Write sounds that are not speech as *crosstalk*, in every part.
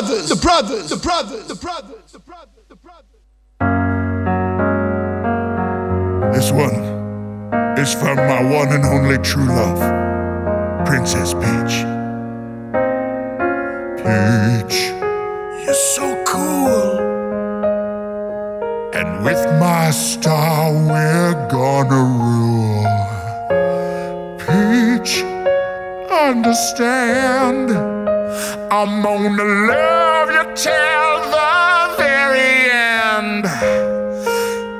brothers, the brothers, the brothers, the brothers, the brothers, the brothers. This one is from my one and only true love, Princess Peach. Peach, you're so cool. And with my star, we're gonna rule. Peach, understand. I'm gonna love you till the very end.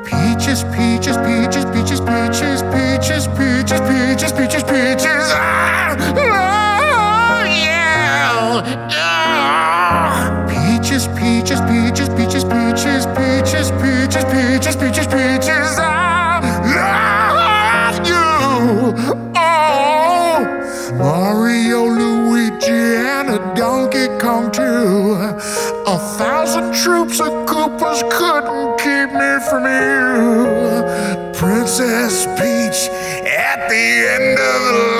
Peaches, peaches, peaches, troops of Koopas couldn't keep me from you. Princess Peach at the end of the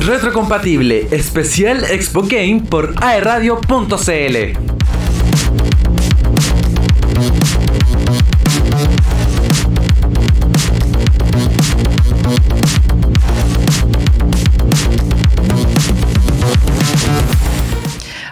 Retrocompatible, especial Expo Game por aeradio.cl.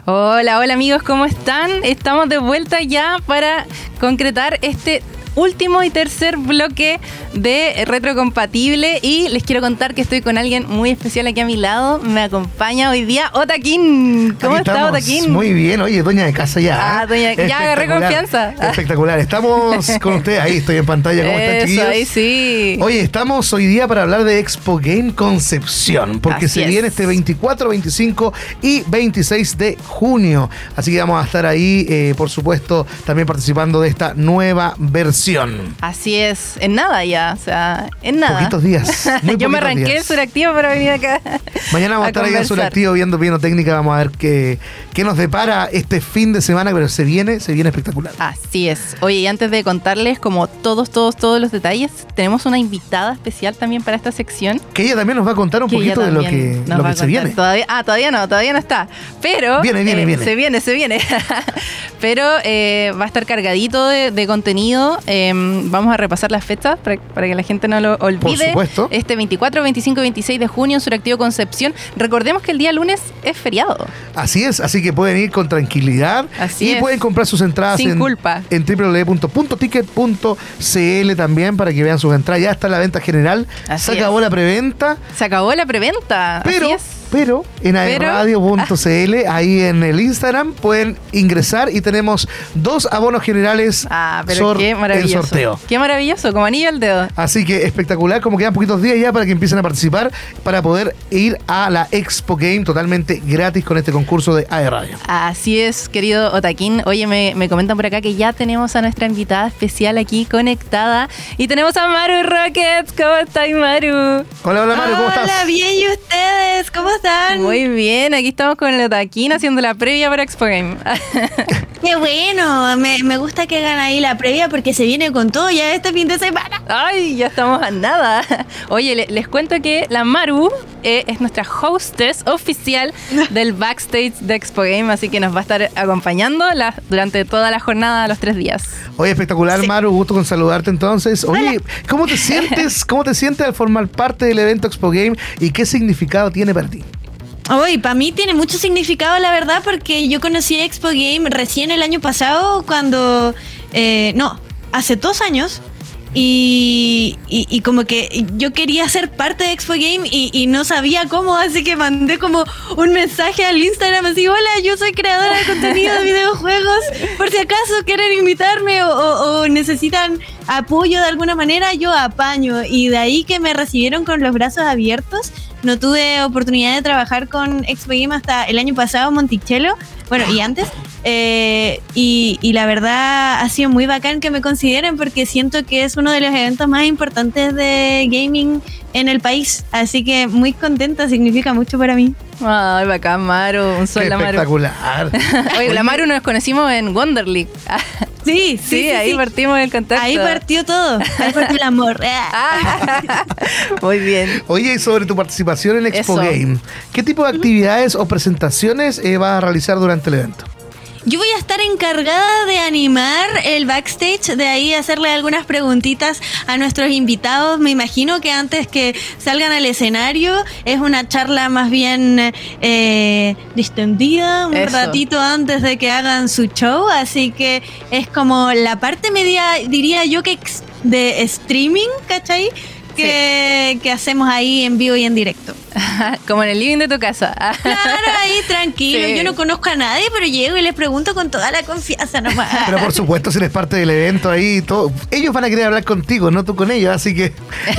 Hola, hola amigos, ¿cómo están? Estamos de vuelta ya para concretar este último y tercer bloque de Retrocompatible y les quiero contar que estoy con alguien muy especial aquí a mi lado. Me acompaña hoy día Otaquín. ¿Cómo Aquí está. Otaquín? Muy bien, oye, doña de casa ya. Ah, doña- ya agarré confianza. Espectacular. Estamos con usted, ahí estoy en pantalla. ¿Cómo están, chiquillos? ahí sí. Oye, estamos hoy día para hablar de Expo Game Concepción, porque Así se es. viene este 24, 25 y 26 de junio. Así que vamos a estar ahí, eh, por supuesto, también participando de esta nueva versión. Así es, en nada ya, o sea, en nada. Poquitos días. *laughs* muy Yo me arranqué el suractivo para venir acá. Mañana vamos a, estar ahí en. Suractivo viendo viendo técnica, vamos a ver qué, qué nos depara este fin de semana, pero se viene, se viene espectacular. Así es. Oye, y antes de contarles como todos, todos, todos los detalles, tenemos una invitada especial también para esta sección. Que ella también nos va a contar un que poquito de lo que, lo se viene. Todavía, ah, todavía no, todavía no está. Pero Viene, viene, eh, viene. se viene, se viene. *laughs* pero eh, va a estar cargadito de, de contenido. Eh, vamos a repasar las fechas para, para que la gente no lo olvide. Por supuesto. Este 24, 25 y 26 de junio en Suractivo Concepción. Recordemos que el día lunes es feriado. Así es, así que pueden ir con tranquilidad Así y es. pueden comprar sus entradas Sin en, culpa. en www.ticket.cl también para que vean sus entradas. Ya está la venta general, Así se acabó es. la preventa, Se acabó la preventa. pero, Así es. Pero en aerradio.cl, *laughs* ahí en el Instagram, pueden ingresar y tenemos dos abonos generales Ah, pero qué maravilloso. sorteo. Qué maravilloso, como anillo al dedo. Así que espectacular, como quedan poquitos días ya para que empiecen a participar, para poder ir a la Expo Game totalmente gratis con este concurso de AE Radio. Así es, querido Otaquín. Oye, me, me comentan por acá que ya tenemos a nuestra invitada especial aquí conectada. Y tenemos a Maru Rockets. ¿Cómo estás, Maru? Hola, hola Mario, ¿cómo estás? Hola, bien, ¿y ustedes? ¿Cómo están? Muy bien, aquí estamos con el Otaquín haciendo la previa para Expo Game. *laughs* Qué bueno, me, me gusta que hagan ahí la previa porque se viene con todo ya este fin de semana. Ay, ya estamos a nada. Oye, le- les cuento que la Maru eh, es nuestra hostess oficial del backstage de Expo Game, así que nos va a estar acompañando la- durante toda la jornada, los tres días. Oye, espectacular, Maru, gusto con saludarte entonces. Oye, ¿cómo te sientes? ¿Cómo te sientes al formar parte del evento Expo Game y qué significado tiene para ti? Hoy, para mí tiene mucho significado, la verdad, porque yo conocí Expo Game recién el año pasado, cuando. eh, no, hace dos años. Y, y- como que yo quería ser parte de Expo Game y, no sabía cómo, así que mandé como un mensaje al Instagram así, hola, yo soy creadora de contenido de videojuegos, por si acaso quieren invitarme o- o necesitan apoyo de alguna manera, yo apaño. Y de ahí que me recibieron con los brazos abiertos. No tuve oportunidad de trabajar con Expo Game hasta el año pasado Monticello, bueno, y antes. Eh, y, y la verdad ha sido muy bacán que me consideren porque siento que es uno de los eventos más importantes de gaming en el país. Así que muy contenta, significa mucho para mí. Ay, bacán, Maru. Un sol Qué la Maru. espectacular. *laughs* Oye, la Maru nos conocimos en Wonder League. Sí, Sí, ahí partimos el contacto. Ahí partió todo. Ahí partió el amor. *laughs* Ah, Muy bien. Oye, y sobre tu participación en Expo Eso. Game, ¿qué tipo de actividades o presentaciones eh, vas a realizar durante el evento? Yo voy a estar encargada de animar el backstage, de ahí hacerle algunas preguntitas a nuestros invitados. Me imagino que antes que salgan al escenario es una charla más bien eh, distendida, un Eso. ratito antes de que hagan su show, así que es como la parte media, diría yo que de streaming, ¿cachai? Que, que hacemos ahí en vivo y en directo. *laughs* Como en el living de tu casa. *laughs* Claro, ahí tranquilo. Sí. Yo no conozco a nadie, pero llego y les pregunto con toda la confianza nomás. Pero por supuesto, si eres parte del evento ahí, todo, ellos van a querer hablar contigo, no tú con ellos, así que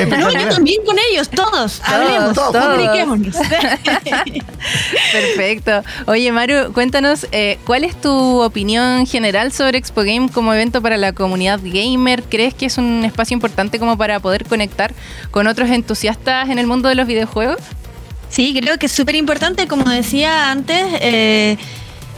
No, yo también con ellos, todos. Hablemos, todos. comuniquémonos. *laughs* Perfecto. Oye, Maru, cuéntanos, eh, ¿cuál es tu opinión general sobre Expo Game como evento para la comunidad gamer? ¿Crees que es un espacio importante como para poder conectar con otros entusiastas en el mundo de los videojuegos? Sí, creo que es súper importante, como decía antes, eh,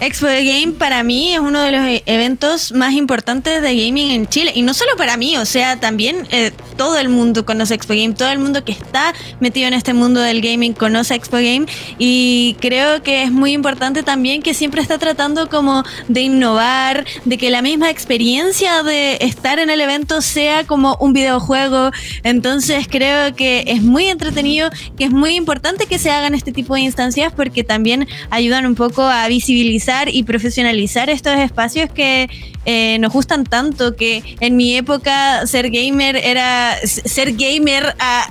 Expo de Game para mí es uno de los e- eventos más importantes de gaming en Chile. Y no solo para mí, o sea, también eh, todo el mundo conoce Expo Game, todo el mundo que está metido en este mundo del gaming conoce Expo Game. Y creo que es muy importante también que siempre está tratando como de innovar, de que la misma experiencia de estar en el evento sea como un videojuego. Entonces creo que es muy entretenido, que es muy importante que se hagan este tipo de instancias porque también ayudan un poco a visibilizar y profesionalizar estos espacios que eh, nos gustan tanto, que en mi época ser gamer era, ser gamer a-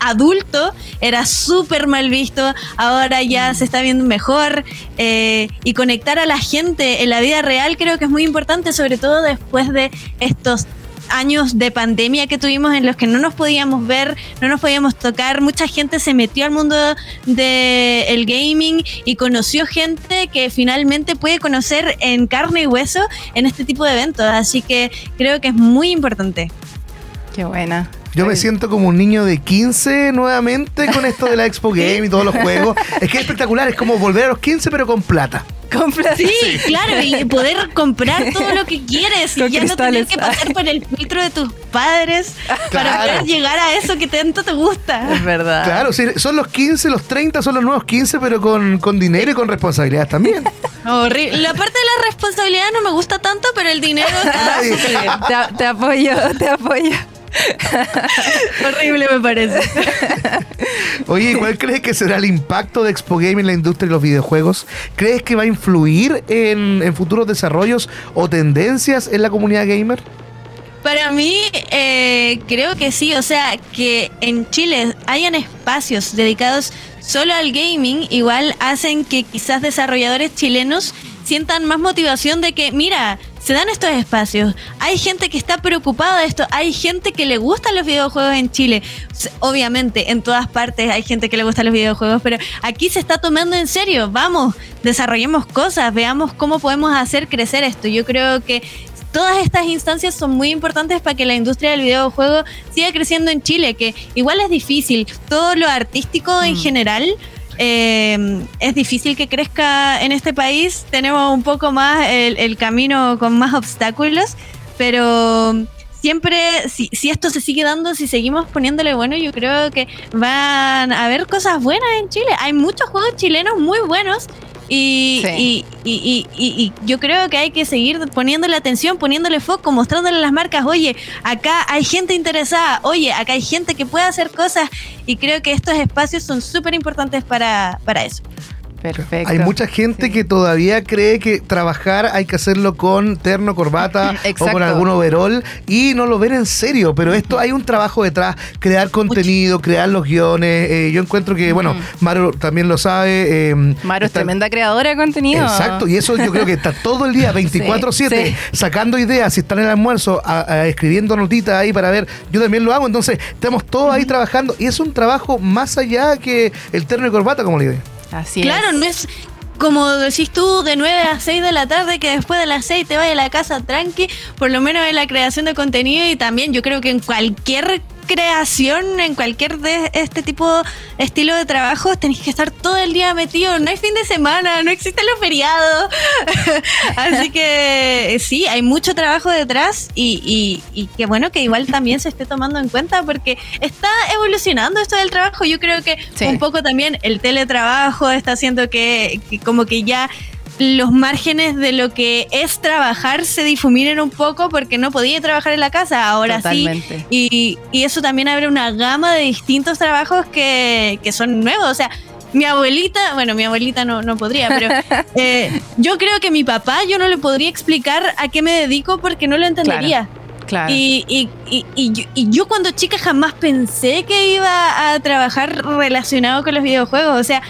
adulto era súper mal visto, ahora ya se está viendo mejor eh, y conectar a la gente en la vida real creo que es muy importante, sobre todo después de estos años de pandemia que tuvimos en los que no nos podíamos ver, no nos podíamos tocar, mucha gente se metió al mundo del gaming y conoció gente que finalmente puede conocer en carne y hueso en este tipo de eventos, así que creo que es muy importante. Qué buena. Yo me siento como un niño de 15 nuevamente con esto de la Expo *laughs* Game y todos los juegos. Es que es espectacular, es como volver a los 15 pero con plata. Compras. Sí, claro, y poder comprar todo lo que quieres Con y ya no tener que pasar por el filtro de tus padres para poder llegar a eso que tanto te gusta. Es verdad. Claro, sí, son los 15, los 30, son los nuevos 15, pero con, con dinero y con responsabilidades también. *laughs* Horrible. La parte de la responsabilidad no me gusta tanto, pero el dinero está. *laughs* Te, te apoyo, te apoyo. *laughs* Horrible me parece. Oye, ¿y ¿cuál crees que será el impacto de Expo Game en la industria de los videojuegos? ¿Crees que va a influir en, en futuros desarrollos o tendencias en la comunidad gamer? Para mí, eh, creo que sí. O sea, que en Chile hayan espacios dedicados solo al gaming, igual hacen que quizás desarrolladores chilenos sientan más motivación de que, mira, se dan estos espacios. Hay gente que está preocupada de esto. Hay gente que le gustan los videojuegos en Chile. Obviamente, en todas partes hay gente que le gustan los videojuegos, pero aquí se está tomando en serio. Vamos, desarrollemos cosas, veamos cómo podemos hacer crecer esto. Yo creo que todas estas instancias son muy importantes para que la industria del videojuego siga creciendo en Chile, que igual es difícil. Todo lo artístico en general eh, es difícil que crezca en este país. Tenemos un poco más el, el camino con más obstáculos, pero siempre, si, si esto se sigue dando, si seguimos poniéndole bueno, yo creo que van a haber cosas buenas en Chile. Hay muchos juegos chilenos muy buenos. Y, Sí. y, y, y- y- y yo creo que hay que seguir poniéndole atención, poniéndole foco, mostrándole a las marcas, oye, acá hay gente interesada, oye, acá hay gente que puede hacer cosas y creo que estos espacios son súper importantes para, para eso. Perfecto. Hay mucha gente Sí. que todavía cree que trabajar hay que hacerlo con terno, corbata *laughs* o con algún overall y no lo ven en serio, pero esto hay un trabajo detrás, crear contenido, crear los guiones. eh, yo encuentro que, bueno, Maru también lo sabe. eh, Maro es tremenda creadora de contenido. Exacto, y eso yo creo que está todo el día, *laughs* 24-7, Sí, sacando ideas, si están en el almuerzo, a- a- escribiendo notitas ahí para ver. Yo también lo hago, entonces estamos todos ahí trabajando y es un trabajo más allá que el terno y corbata, como le digo. Así claro, es. no es como decís tú, de 9 a 6 de la tarde, que después de las 6 te vayas a la casa tranqui, por lo menos en la creación de contenido y también yo creo que en cualquier creación, en cualquier de este tipo estilo de trabajo, tenés que estar todo el día metido, no hay fin de semana, no existen los feriados. *laughs* Así que sí, hay mucho trabajo detrás y, y, y qué bueno que igual también se esté tomando en cuenta porque está evolucionando esto del trabajo. Yo creo que Sí. un poco también el teletrabajo está haciendo que, que como que ya los márgenes de lo que es trabajar se difuminen un poco porque no podía trabajar en la casa, ahora Totalmente. sí. Y, y eso también abre una gama de distintos trabajos que, que son nuevos. O sea, mi abuelita, bueno, mi abuelita no, no podría, pero *laughs* eh, yo creo que mi papá yo no le podría explicar a qué me dedico porque no lo entendería. Claro. Y, y, y, y yo, y yo cuando chica jamás pensé que iba a trabajar relacionado con los videojuegos. O sea,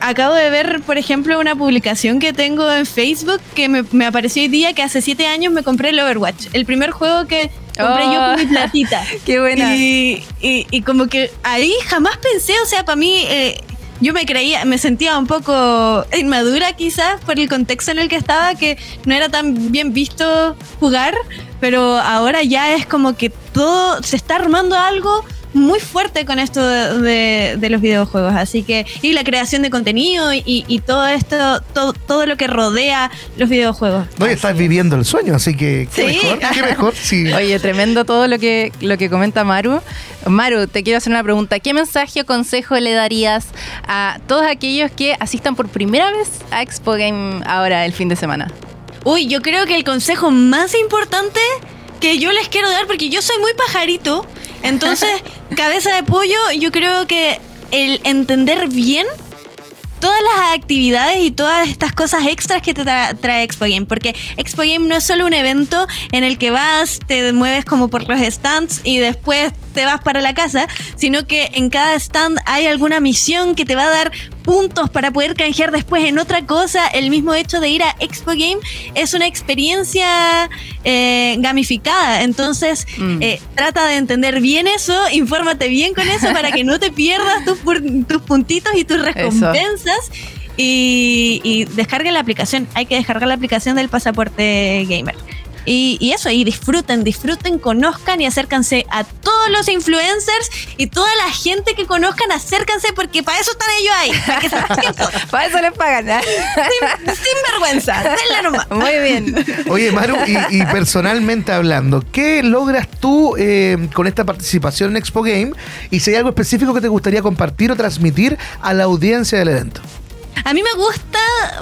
acabo de ver, por ejemplo, una publicación que tengo en Facebook que me, me apareció hoy día que hace siete años me compré el Overwatch. El primer juego que compré yo con mi Oh. *laughs* platita. Qué buena. Y, y- y como que ahí jamás pensé, o sea, para mí... eh, yo me creía, me sentía un poco inmadura quizás por el contexto en el que estaba, que no era tan bien visto jugar, pero ahora ya es como que todo se está armando algo muy fuerte con esto de, de- de los videojuegos, así que y la creación de contenido y, y todo esto, todo, todo lo que rodea los videojuegos. No, estás viviendo el sueño, así que qué Sí. mejor, qué *laughs* mejor. Sí. Oye, tremendo todo lo que, lo que comenta Maru. Maru, te quiero hacer una pregunta. ¿Qué mensaje o consejo le darías a todos aquellos que asistan por primera vez a Expo Game ahora el fin de semana? Uy, yo creo que el consejo más importante que yo les quiero dar, porque yo soy muy pajarito, entonces, *laughs* cabeza de pollo, yo creo que el entender bien todas las actividades y todas estas cosas extras que te tra- trae Expo Game, porque Expo Game no es solo un evento en el que vas, te mueves como por los stands y después te vas para la casa, sino que en cada stand hay alguna misión que te va a dar puntos para poder canjear después en otra cosa. El mismo hecho de ir a Expo Game es una experiencia eh, gamificada, entonces Mm. eh, trata de entender bien eso, infórmate bien con eso para que no te pierdas tus, puntitos y tus recompensas. Y, y descarga la aplicación. Hay que descargar la aplicación del pasaporte gamer. Y, y eso, y disfruten, disfruten, conozcan y acércanse a todos los influencers y toda la gente que conozcan, acércanse porque para eso están ellos ahí, para que se. *laughs* Para eso les pagan. ¿eh? sin, sin vergüenza, denle nomás. *laughs* Muy bien. Oye, Maru, y, y personalmente hablando, ¿qué logras tú eh, con esta participación en Expo Game? Y si hay algo específico que te gustaría compartir o transmitir a la audiencia del evento. A mí me gusta,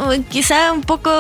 uh, quizá un poco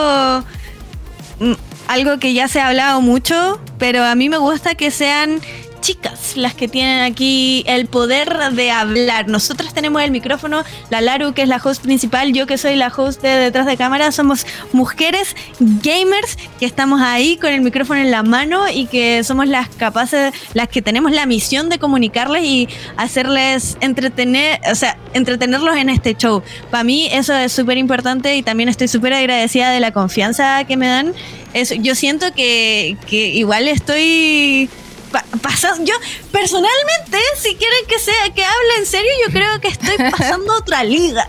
mm, algo que ya se ha hablado mucho, pero a mí me gusta que sean chicas las que tienen aquí el poder de hablar. Nosotras tenemos el micrófono, la Laru que es la host principal, yo que soy la host de detrás de cámara, somos mujeres gamers que estamos ahí con el micrófono en la mano y que somos las capaces, las que tenemos la misión de comunicarles y hacerles entretener, o sea, entretenerlos en este show. Para mí eso es súper importante y también estoy súper agradecida de la confianza que me dan. Eso, yo siento que, que igual estoy pa- pasando. Yo, personalmente, si quieren que sea que hable en serio, yo creo que estoy *laughs* pasando otra liga.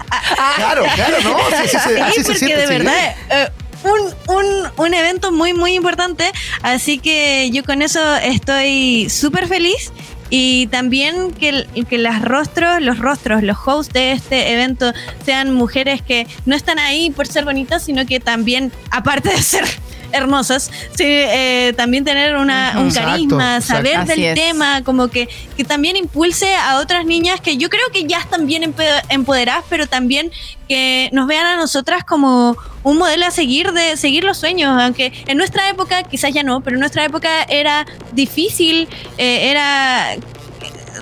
Claro, claro, no, sí, sí, sí, Sí, así se porque siente, de sí. verdad. eh, un, un, un evento muy, muy importante. Así que yo con eso estoy súper feliz. Y también que, que las rostros, los rostros, los hosts de este evento sean mujeres que no están ahí por ser bonitas, sino que también, aparte de ser hermosas, sí, eh, también tener una, un carisma, exacto. saber del tema, como que, que también impulse a otras niñas que yo creo que ya están bien empoderadas, pero también que nos vean a nosotras como un modelo a seguir de seguir los sueños, aunque en nuestra época, quizás ya no, pero en nuestra época era difícil, eh, era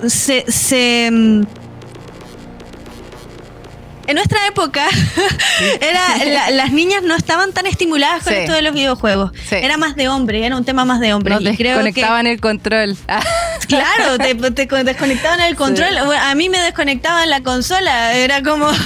se, se mm, en nuestra época *laughs* era la- las niñas no estaban tan estimuladas con Sí. esto de los videojuegos. Sí. Era más de hombre, era un tema más de hombre. Nos y creo que el control. *laughs* Claro, te, te co- desconectaban el control. Bueno, A mí me desconectaban la consola. Era como. *laughs*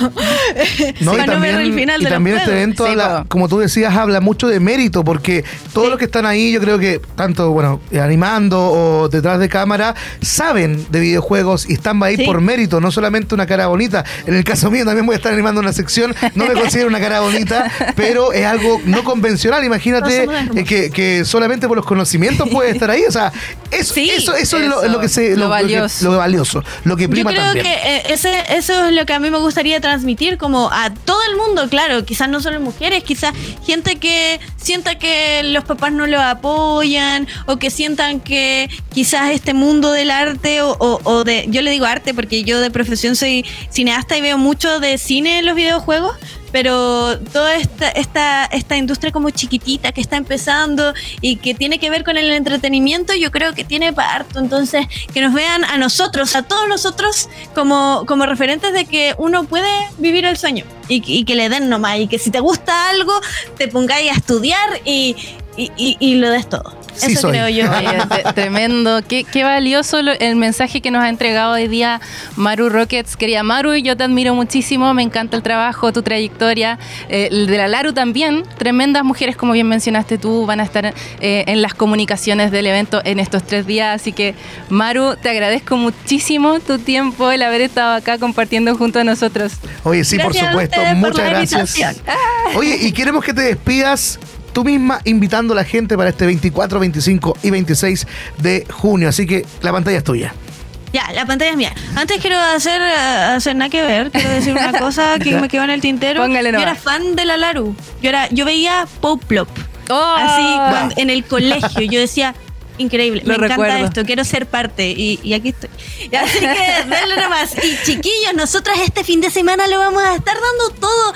No, y para no ver también, el final y de también este evento, Sí, habla, como tú decías, habla mucho de mérito, porque todos Sí. los que están ahí, yo creo que tanto, bueno, eh, animando o detrás de cámara, saben de videojuegos y están ahí Sí. por mérito, no solamente una cara bonita. En el caso mío también voy a estar animando una sección, no me *laughs* considero una cara bonita, pero es algo no convencional. Imagínate No, eh, que, que solamente por los conocimientos puede estar ahí. O sea, eso, Sí, eso, eso, es lo, eso, lo que se, lo lo, lo que- valioso. lo valioso, lo que Yo prima creo también. que eh, ese, eso es lo que a mí me gustaría transmitir como a todo el mundo, claro, quizás no solo mujeres, quizás gente que sienta que los papás no lo apoyan o que sientan que quizás este mundo del arte o, o- o de, yo le digo arte porque yo de profesión soy cineasta y veo mucho de cine en los videojuegos, pero toda esta, esta, esta industria como chiquitita que está empezando y que tiene que ver con el entretenimiento, yo creo que tiene para harto. Entonces, que nos vean a nosotros, a todos nosotros, como, como referentes de que uno puede vivir el sueño y, y que le den nomás. Y que si te gusta algo, te pongáis a estudiar y, y, y- y lo des todo. Sí Eso soy. creo yo. *laughs* Tremendo. Qué, qué valioso lo- el mensaje que nos ha entregado hoy día Maru Rockets. Querida Maru, yo te admiro muchísimo. Me encanta el trabajo, tu trayectoria. Eh, el de la Laru también. Tremendas mujeres, como bien mencionaste tú, van a estar eh, en las comunicaciones del evento en estos tres días. Así que, Maru, te agradezco muchísimo tu tiempo, el haber estado acá compartiendo junto a nosotros. Oye, sí, Gracias por supuesto. por Muchas gracias. Oye, y queremos que te despidas tú misma invitando a la gente para este 24, 25 y 26 de junio. Así que la pantalla es tuya. Ya, la pantalla es mía. Antes quiero hacer, eh, hacer nada que ver, quiero decir una *laughs* cosa que me quedó en el tintero. Póngale yo era fan de la Laru. Yo era, yo veía Pop Plop. ¡Oh! Así cuando- en el colegio. Yo decía, increíble, Lo me encanta esto, quiero ser parte. Y, y aquí estoy. *laughs* Así que denle nomás. Y chiquillos, nosotras este fin de semana lo vamos a estar dando todo.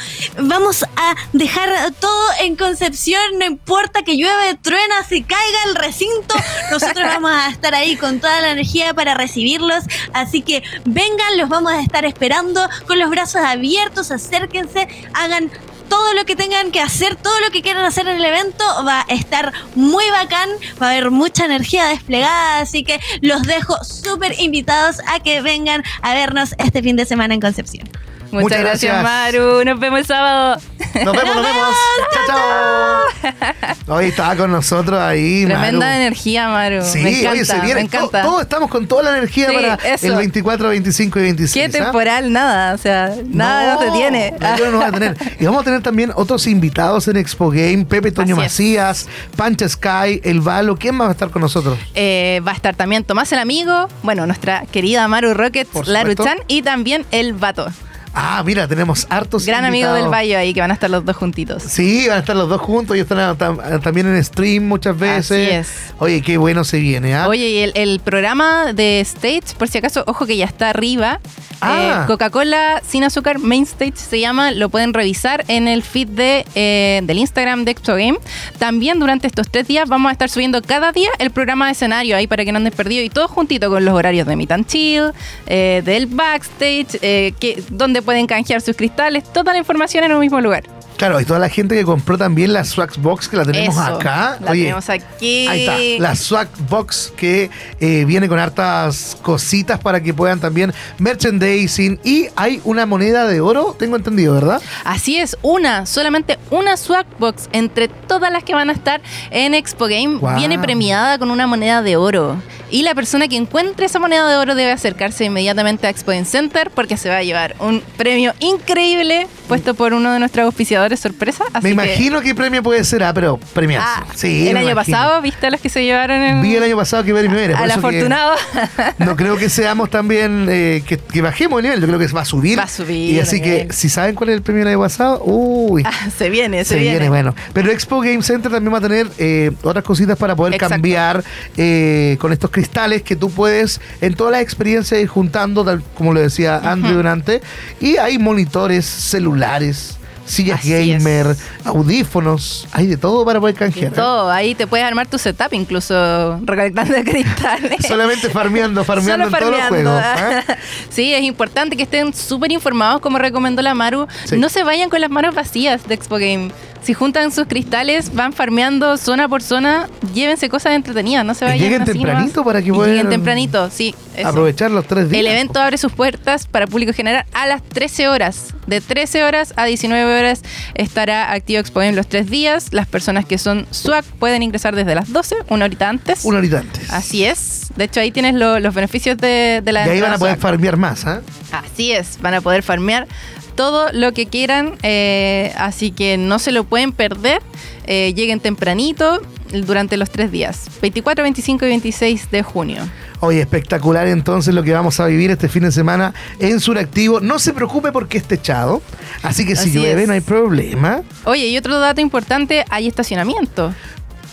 Vamos a dejar todo en Concepción, no importa que llueve, truena, se caiga el recinto. Nosotros *laughs* vamos a estar ahí con toda la energía para recibirlos. Así que vengan, los vamos a estar esperando con los brazos abiertos, acérquense, hagan todo lo que tengan que hacer, todo lo que quieran hacer en el evento va a estar muy bacán, va a haber mucha energía desplegada, así que los dejo súper invitados a que vengan a vernos este fin de semana en Concepción. Muchas, Muchas gracias, gracias. Maru. Nos vemos el sábado. Nos vemos, nos vemos. *laughs* Chao, chao. Hoy estaba con nosotros ahí, Tremenda Maru. energía, Maru. Sí, me encanta, oye, se viene. me encanta. to- Todos estamos con toda la energía Sí, para eso. el 24, 25 y 26. Qué ¿ah? temporal, nada. O sea, nada no, te tiene. no, yo no nos va a tener. Y vamos a tener también otros invitados en Expo Game: Pepe Toño Así es. Macías, Pancha Sky, El Valo. ¿Quién más va a estar con nosotros? Eh, va a estar también Tomás el Amigo, bueno, nuestra querida Maru Rockets, Por Laru supuesto. Chan y también el Vato. Ah, mira, tenemos hartos Gran amigo del Bayo ahí, que van a estar los dos juntitos. Sí, van a estar los dos juntos y están tam- también en stream muchas veces. Así es. Oye, qué bueno se viene, ¿ah? Oye, y el, el programa de Stage, por si acaso, ojo que ya está arriba. Ah. Eh, Coca-Cola sin azúcar, Main Stage se llama, lo pueden revisar en el feed de, eh, del Instagram de Expo Game. También durante estos tres días vamos a estar subiendo cada día el programa de escenario ahí para que no andes perdido y todo juntito con los horarios de Meet and Chill, eh, del backstage, que, donde pueden canjear sus cristales, toda la información en un mismo lugar. Claro, y toda la gente que compró también la Swag Box que la tenemos Eso, acá. La Oye, tenemos aquí. Ahí está, la Swag Box que eh, viene con hartas cositas para que puedan también merchandising y hay una moneda de oro, tengo entendido, ¿verdad? Así es, una, solamente una swag box entre todas las que van a estar en Expo Game Wow. viene premiada con una moneda de oro. Y la persona que encuentre esa moneda de oro debe acercarse inmediatamente a Expo Game Center porque se va a llevar un premio increíble puesto por uno de nuestros auspiciadores sorpresa. Así me que- imagino qué premio puede ser, ah, pero premiazo. Ah, sí, el año imagino. pasado, ¿viste a los que se llevaron en, Vi el año pasado que premio era. al que afortunado? *laughs* No creo que seamos también que, que, que bajemos el nivel, yo creo que va a subir. Va a subir Y así que, si saben cuál es el premio del año pasado, uy. se viene, se, Se viene. viene. bueno. Pero Expo Game Center también va a tener eh, otras cositas para poder Exacto. cambiar eh, con estos cristales que tú puedes en todas las experiencias ir juntando, tal como lo decía Andrew durante. Y hay monitores celulares, sillas Así es. gamer, audífonos, hay de todo para poder canjear. ¿eh? todo, ahí te puedes armar tu setup incluso recolectando *laughs* cristales. Solamente farmeando, farmeando Solo en todos los farmeando. juegos. ¿ah? *laughs* Sí, es importante que estén súper informados, como recomendó la Maru. Sí. No se vayan con las manos vacías de Expo Game. Si juntan sus cristales, van farmeando zona por zona, llévense cosas entretenidas, no se vayan lleguen así tempranito nomás. para que puedan lleguen tempranito, sí. eso. Aprovechar los tres días. El evento abre sus puertas para público general a las 13 horas. De 13 horas a 19 horas estará activo Expo Game los tres días. Las personas que son SWAC pueden ingresar desde las 12, una horita antes. Una horita antes. Así es. De hecho, ahí tienes lo- los beneficios de, de la y ahí van a poder SWAC. farmear más, ¿ah? Así es, van a poder farmear todo lo que quieran, eh, así que no se lo pueden perder. Eh, lleguen tempranito durante los tres días, 24, 25 y 26 de junio. Oye, espectacular entonces lo que vamos a vivir este fin de semana en Suractivo. No se preocupe porque esté echado. Así que si Así llueve es. no hay problema. Oye, y otro dato importante, hay estacionamiento.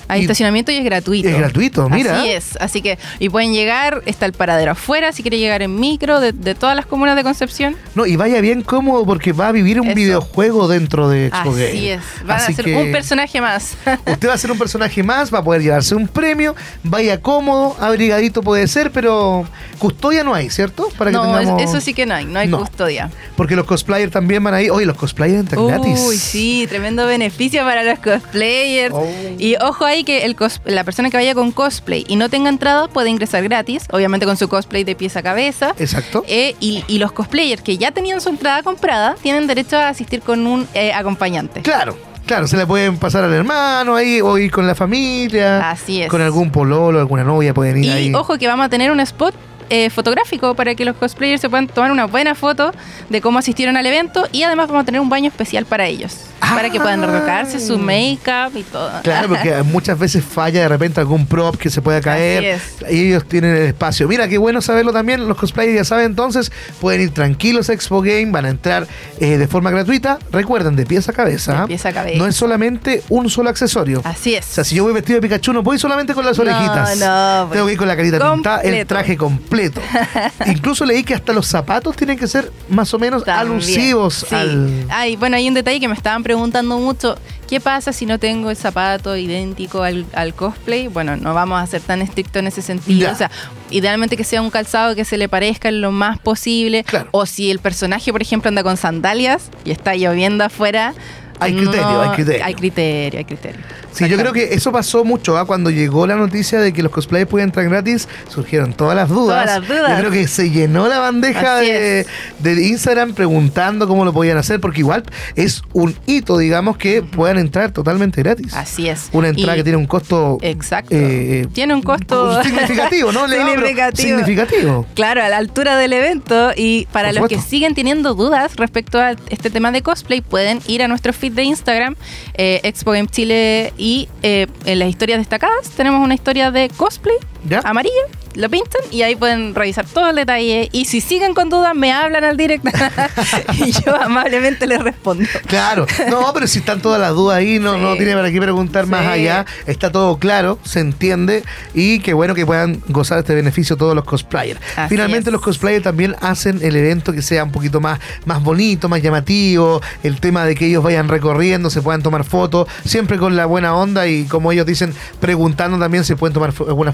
Hay Y- estacionamiento y es gratuito. Es gratuito, mira. Así es, así que, y pueden llegar, está el paradero afuera, si quiere llegar en micro de, de todas las comunas de Concepción. No, y vaya bien cómodo porque va a vivir un Eso. videojuego dentro de Expo Así Game. es, van Así a ser un personaje más. *laughs* Usted va a ser un personaje más, va a poder llevarse un premio, vaya cómodo, abrigadito puede ser, pero custodia no hay, ¿cierto? Para que no, tengamos... es- eso sí que no hay, no hay No. custodia. Porque los cosplayers también van ahí. Oye, los cosplayers entran gratis. Uy, sí, tremendo beneficio para los cosplayers. Oh. Y ojo ahí que el cos- la persona que vaya con cosplay y no tenga entrada puede ingresar gratis, obviamente con su cosplay de pies a cabeza. Exacto. Eh, y, y los cosplayers que ya tenían su entrada comprada tienen derecho a asistir con un eh, acompañante. Claro, claro, se le pueden pasar al hermano ahí, o ir con la familia. Así es. Con algún pololo, alguna novia pueden ir Y ahí. ojo que vamos a tener un spot eh, fotográfico para que los cosplayers se puedan tomar una buena foto de cómo asistieron al evento y además vamos a tener un baño especial para ellos, para que puedan retocarse su make-up y todo. Claro, porque *laughs* muchas veces falla de repente algún prop que se pueda caer y ellos tienen el espacio. Mira, qué bueno saberlo también. Los cosplayers ya saben entonces, pueden ir tranquilos a Expo Game, van a entrar eh, de forma gratuita. Recuerden, de pies a cabeza. De ¿ah? pies a cabeza. No es solamente un solo accesorio. Así es. O sea, si yo voy vestido de Pikachu, no voy solamente con las No, orejitas. no, pues, Tengo que ir con la carita pintada, el traje completo. *laughs* Incluso leí que hasta los zapatos tienen que ser más o menos También, alusivos sí. al. Ay, bueno, hay un detalle que me estaban preguntando mucho. ¿Qué pasa si no tengo el zapato idéntico al, al cosplay? Bueno, no vamos a ser tan estrictos en ese sentido. Ya. O sea, idealmente que sea un calzado que se le parezca lo más posible. Claro. O si el personaje, por ejemplo, anda con sandalias y está lloviendo afuera. Hay criterio, hay criterio. Hay criterio, hay criterio. Sí, yo creo que eso pasó mucho. ¿ah? Cuando llegó la noticia de que los cosplayers pueden entrar gratis, surgieron todas las dudas. Todas las dudas. Yo creo que se llenó la bandeja de, de Instagram preguntando cómo lo podían hacer, porque igual es un hito, digamos, que puedan entrar totalmente gratis. Así es. Una entrada Y- que tiene un costo. Exacto. eh, Tiene un costo significativo, ¿no? *laughs* Significativo. significativo. Claro, a la altura del evento. Y para Por los que siguen teniendo dudas respecto a este tema de cosplay, pueden ir a nuestro feed de Instagram, eh, Expo Game Chile, y eh, en las historias destacadas tenemos una historia de cosplay ¿Ya? amarilla. Lo pintan y ahí pueden revisar todo el detalle. Y si siguen con dudas, me hablan al directo *laughs* y yo amablemente les respondo. Claro, no, pero si están todas las dudas ahí, no, Sí. no tiene para qué preguntar más allá, está todo claro, se entiende y qué bueno que puedan gozar este beneficio todos los cosplayers. Así Finalmente es. los cosplayers también hacen el evento que sea un poquito más, más bonito, más llamativo, el tema de que ellos vayan recorriendo, se puedan tomar fotos, siempre con la buena onda y como ellos dicen, preguntando también se pueden tomar fo- alguna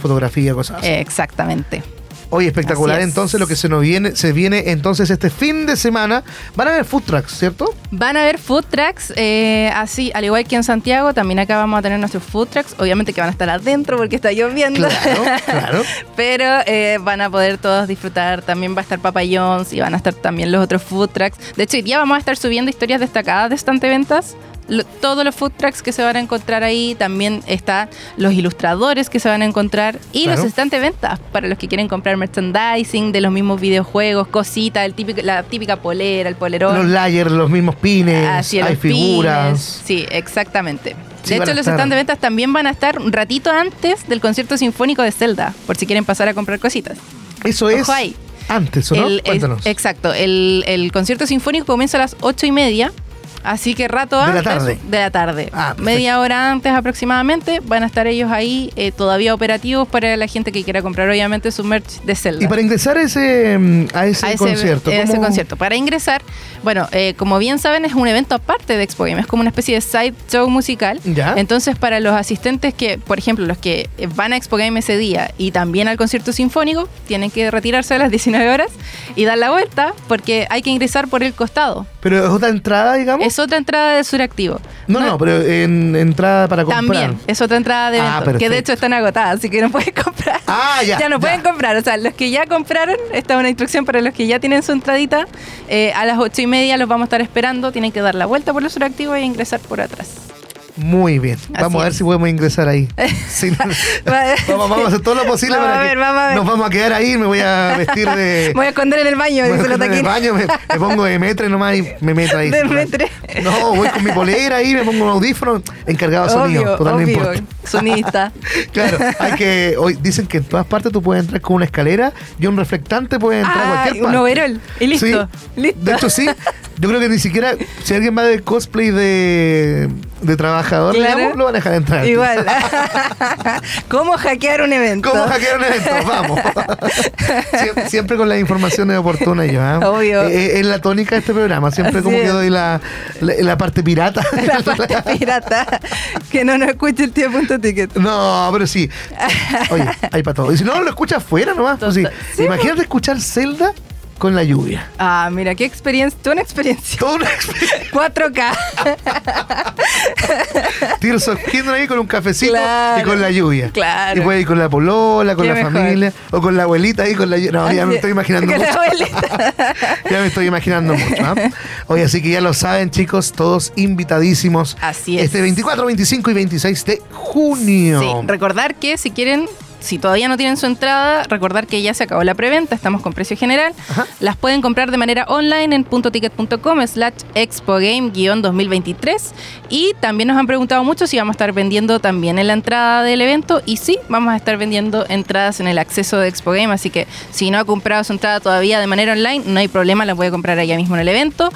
cosas así. Exactamente. Hoy espectacular, es. entonces lo que se nos viene, se viene entonces este fin de semana, van a haber food trucks, ¿cierto? Van a haber food trucks, eh, así, al igual que en Santiago, también acá vamos a tener nuestros food trucks. Obviamente que van a estar adentro porque está lloviendo. Claro, claro. *laughs* Pero eh, van a poder todos disfrutar. También va a estar Papa John's y van a estar también los otros food trucks. De hecho, hoy día vamos a estar subiendo historias destacadas de Estante Ventas. Lo- todos los food trucks que se van a encontrar ahí. También están los ilustradores que se van a encontrar. Y Claro. los estantes ventas para los que quieren comprar merchandising de los mismos videojuegos, cositas, el típico, la típica polera, el polerón. Los layers, los mismos pines, Así es, hay los pines. figuras. Sí, exactamente. Sí, de hecho, los estar. stands de ventas también van a estar un ratito antes del concierto sinfónico de Zelda, por si quieren pasar a comprar cositas. Eso es Ojo ahí. antes, ¿o no? El- Cuéntanos. exacto. El, el concierto sinfónico comienza a las ocho y media. Así que rato De la antes. tarde. De la tarde. Ah. Media hora antes aproximadamente van a estar ellos ahí eh, todavía operativos para la gente que quiera comprar obviamente su merch de Zelda. y para ingresar a ese, a ese, a ese, concierto, a ese ¿cómo- concierto. Para ingresar, bueno, eh, como bien saben, es un evento aparte de Expo Game, es como una especie de side show musical. Ya. Entonces, para los asistentes que, por ejemplo, los que van a Expo Game ese día y también al concierto sinfónico, tienen que retirarse a las *laughs* 19 horas y dar la vuelta porque hay que ingresar por el costado. Pero es otra entrada, digamos. Es otra entrada de Suractivo. no, no, pero en entrada para comprar. También, es otra entrada de Ah, evento, que de hecho están agotadas, así que no pueden comprar. Ah, ya, no ya. pueden comprar. O sea, los que ya compraron, esta es una instrucción para los que ya tienen su entradita. eh, a las ocho y media los vamos a estar esperando. Tienen que dar la vuelta por los suractivos e ingresar por atrás. Muy bien. Vamos a ver es. si podemos ingresar ahí. *laughs* Sí, *laughs* vamos, vamos a hacer todo lo posible Vamos para a que ver, vamos a ver. nos vamos a quedar ahí. Me voy a vestir de. Me *laughs* voy a esconder en el baño, me voy a esconder en el baño, me, me pongo de metre nomás y me meto ahí. De metre. No, voy con mi polera ahí, me pongo un audífono encargado de sonido. Obvio, total, no obvio. importa. Sonista. Claro, hay que. Hoy dicen que en todas partes tú puedes entrar con una escalera y un reflectante puede entrar a cualquier un parte. overall. Y listo. Sí. Listo. De hecho, sí. Yo creo que ni siquiera. Si alguien va de cosplay de, de trabajador, Claro. digamos, lo van a dejar entrar. Igual. *laughs* ¿Cómo hackear un evento? ¿Cómo hackear un evento? Vamos. *laughs* siempre, siempre con las informaciones oportunas yo. ¿ah? Obvio. Eh, eh, es la tónica de este programa. Siempre Así como que es. doy la, la, la parte pirata. *laughs* La parte pirata. Que no nos escuche el tío punto ticket. No, pero sí. Oye, hay para todo. Y si no, lo escucha afuera nomás. Pues sí. Total. Sí, Imagínate escuchar Zelda con la lluvia. Ah, mira, qué experiencia. Toda una experiencia. Toda una experiencia. 4K. Tears of Kingdom ahí con un cafecito Claro, y con la lluvia. claro. Y puede ir con la polola, con Qué la mejor. familia, o con la abuelita ahí con la lluvia. No, ya me estoy imaginando con la mucho. abuelita. *laughs* ya me estoy imaginando mucho. ¿ah? Oye, así que ya lo saben, chicos, todos invitadísimos. Así es. Este 24, 25 y 26 de junio. Sí, recordar que si quieren, si todavía no tienen su entrada, recordar que ya se acabó la preventa, estamos con precio general. Ajá. Las pueden comprar de manera online en puntoticket.com slash expogame-2023. Y también nos han preguntado mucho si vamos a estar vendiendo también en la entrada del evento. Y sí, vamos a estar vendiendo entradas en el acceso de Expo Game. Así que si no ha comprado su entrada todavía de manera online, no hay problema, la puede comprar allá mismo en el evento.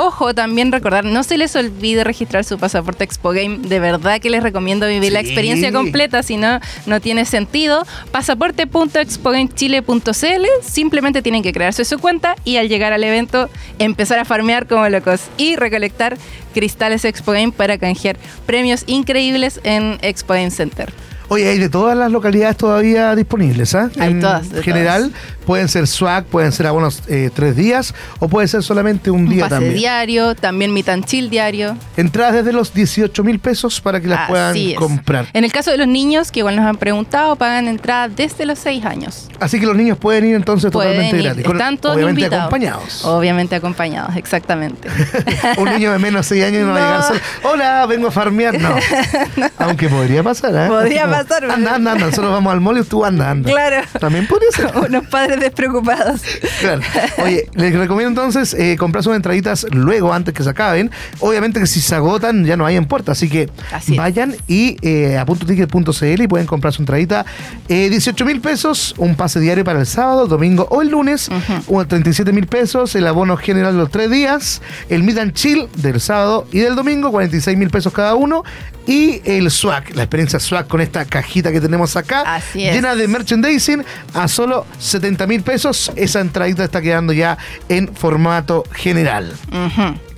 Ojo, también recordar, no se les olvide registrar su pasaporte Expo Game. De verdad que les recomiendo vivir la experiencia completa, si no, no tiene sentido. Pasaporte.expogamechile.cl. Simplemente tienen que crearse su cuenta y al llegar al evento empezar a farmear como locos y recolectar cristales Expo Game para canjear premios increíbles en Expo Game Center. Oye, hay de todas las localidades todavía disponibles, ¿ah? Hay en todas, de general, pueden ser swag, pueden ser abonos eh, tres días o puede ser solamente un Un día pase también. diario, también mi tanchil diario. Entradas desde los 18 mil pesos para que las puedan es. comprar. En el caso de los niños, que igual nos han preguntado, pagan entrada desde los 6 años. Así que los niños pueden ir entonces Pueden totalmente ir, gratis. están todos obviamente invitados. acompañados. Obviamente acompañados, exactamente. *laughs* un niño de menos de 6 años no, va a llegar No. solo. Hola, vengo a farmear. No. *laughs* Aunque podría pasar, ¿eh? Podría como, pasar, pero- Anda, anda, anda. Nosotros vamos al mall y tú anda, anda. Claro. También podría ser. *laughs* Unos padres despreocupados. Claro. Oye, les recomiendo entonces eh, comprar sus entraditas luego, antes que se acaben. Obviamente que si se agotan ya no hay en puerta, así que Así vayan y eh, a puntoticket.cl y pueden comprar su entradita. Eh, 18 mil pesos, un pase diario para el sábado, domingo o el lunes. Un 37 mil pesos, el abono general de los tres días. El Meet and Chill del sábado y del domingo, 46 mil pesos cada uno. Y el swag, la experiencia swag con esta cajita que tenemos acá, Así es. llena de merchandising a solo 70 mil pesos. Esa entradita está quedando ya en formato general.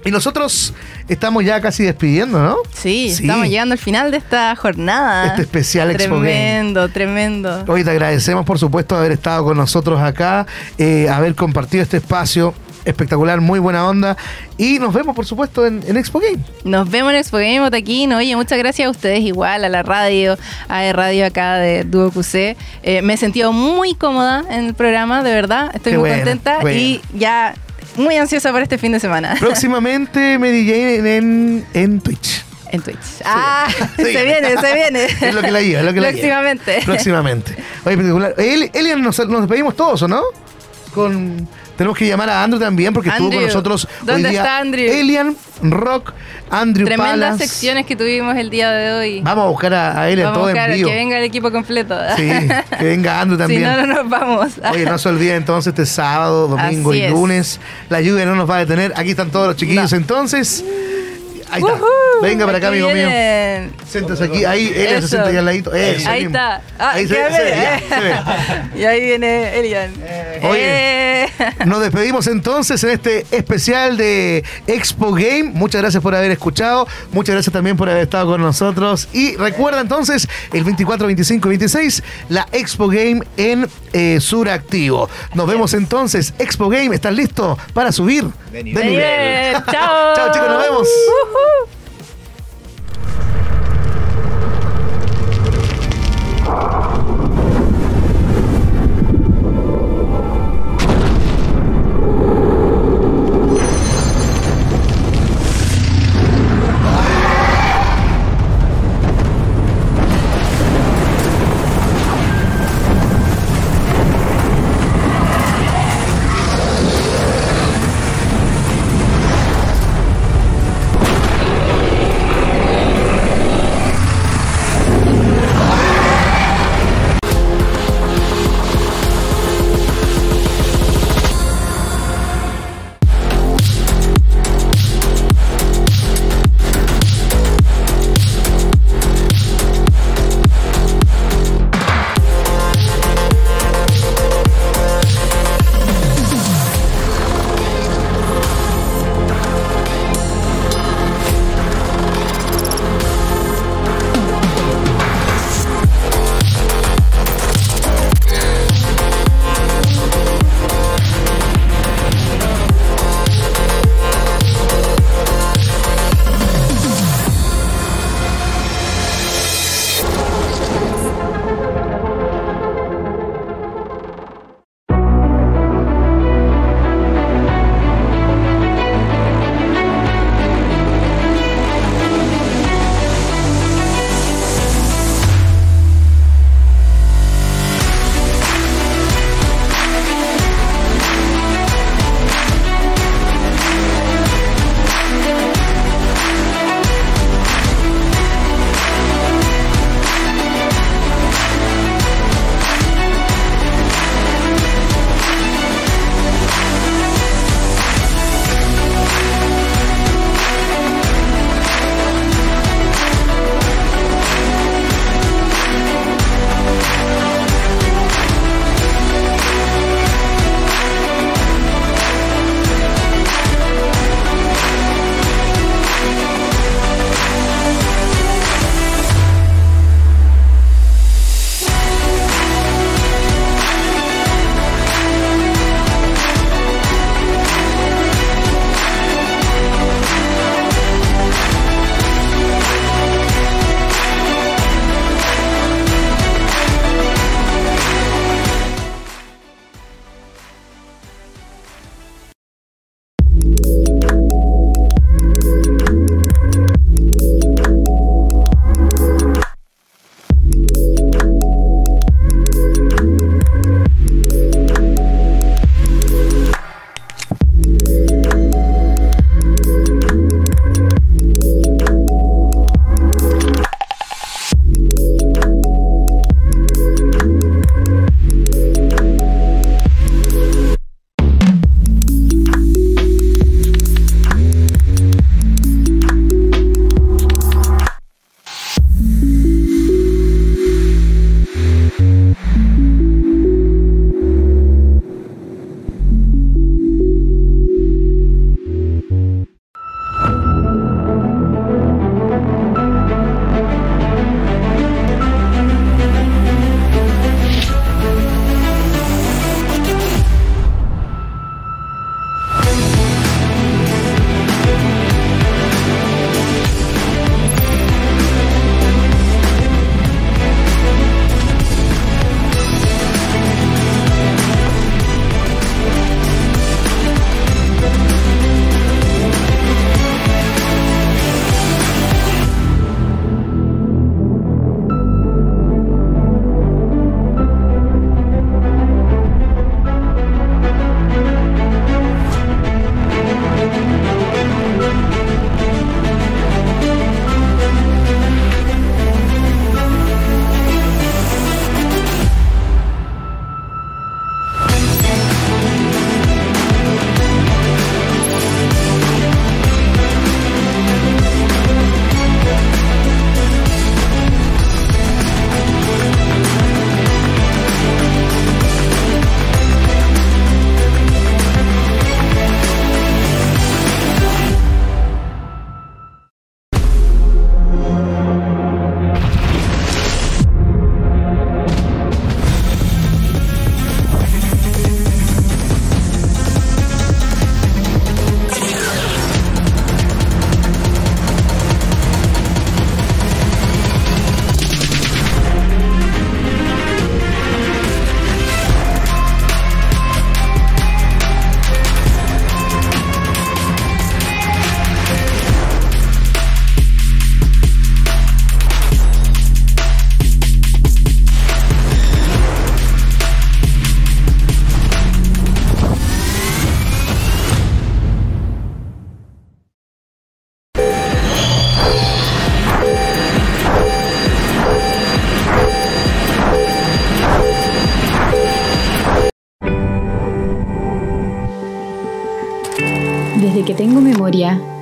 Y nosotros estamos ya casi despidiendo, ¿no? Sí, Sí. estamos llegando al final de esta jornada. Este especial Expo. Tremendo, tremendo. Hoy te agradecemos, por supuesto, haber estado con nosotros acá, eh, haber compartido este espacio espectacular, muy buena onda. Y nos vemos, por supuesto, en, en Expo Game. Nos vemos en Expo Game Otaquín. Oye, muchas gracias a ustedes igual, a la radio, a la radio acá de Duo QC. Eh, me he sentido muy cómoda en el programa, de verdad. Estoy Qué muy contenta y ya muy ansiosa por este fin de semana. *laughs* Próximamente Mary Jane en, en, en Twitch. en Twitch. Ah, Sí. *laughs* se viene, se viene. *laughs* Es lo que la lleva, es lo que la lleva. Próximamente. Próximamente. Oye, espectacular. El- Elian, nos, nos despedimos todos, ¿o no? Con, tenemos que llamar a Andrew también porque estuvo con Andrew. nosotros ¿Dónde hoy día. está Andrew? Elian, Rock, Andrew Tremendas Palas. secciones que tuvimos el día de hoy. Vamos a buscar a, a Vamos a todo buscar en vivo. que venga el equipo completo. Sí, que venga Andrew *laughs* Si también. no, no nos vamos. Oye, no se olviden entonces este sábado, domingo Así y es. lunes. La lluvia no nos va a detener. Aquí están todos los chiquillos No. entonces. Ahí está. Woohoo, Venga para acá, aquí amigo mío. Siéntese aquí. Ahí, Elian se sienta al ladito. Eso Ahí mismo. está. Ah, Ahí se, ve, se ve, bien. ya, se ve. *laughs* Y ahí viene Elian. Oye. Eh. Nos despedimos entonces en este especial de Expo Game. Muchas gracias por haber escuchado. Muchas gracias también por haber estado con nosotros. Y recuerda entonces el 24, 25 y 26 la Expo Game en eh, Suractivo. Nos vemos entonces. Expo Game, ¿estás listo para subir de nivel? Bien, Chao. Chao chicos, nos vemos.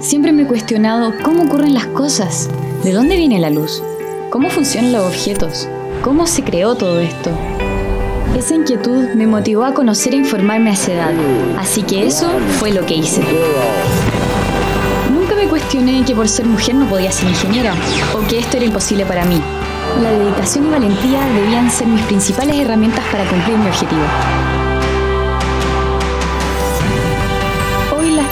Siempre me he cuestionado cómo ocurren las cosas, de dónde viene la luz, cómo funcionan los objetos, cómo se creó todo esto. Esa inquietud me motivó a conocer e informarme a esa edad, así que eso fue lo que hice. Nunca me cuestioné que por ser mujer no podía ser ingeniera o que esto era imposible para mí. La dedicación y valentía debían ser mis principales herramientas para cumplir mi objetivo.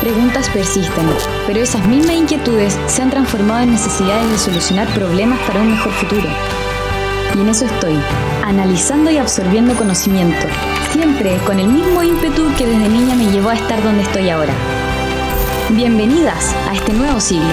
Preguntas persisten, pero esas mismas inquietudes se han transformado en necesidades de solucionar problemas para un mejor futuro. Y en eso estoy, analizando y absorbiendo conocimiento, siempre con el mismo ímpetu que desde niña me llevó a estar donde estoy ahora. Bienvenidas a este nuevo siglo.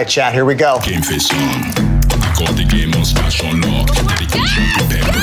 Right, chat, here we go. Game face on. I got the game on on lock. Dedication to them,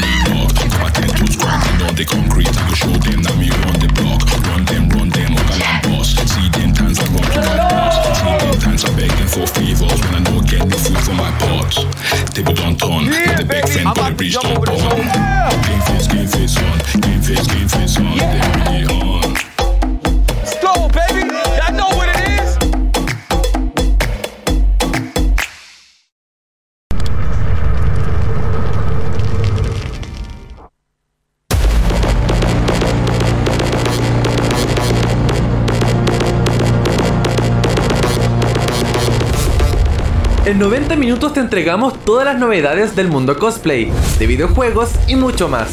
minutos te entregamos todas las novedades del mundo cosplay, de videojuegos y mucho más.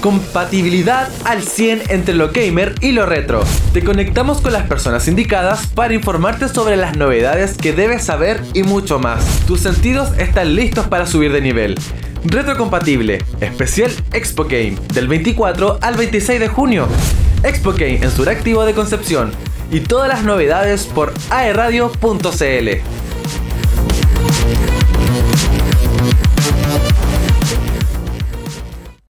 Compatibilidad al 100 entre lo gamer y lo retro. Te conectamos con las personas indicadas para informarte sobre las novedades que debes saber y mucho más. Tus sentidos están listos para subir de nivel. Retrocompatible, especial Expo Game, del 24 al 26 de junio. Expo Game en Suractivo de Concepción. Y todas las novedades por aeradio.cl.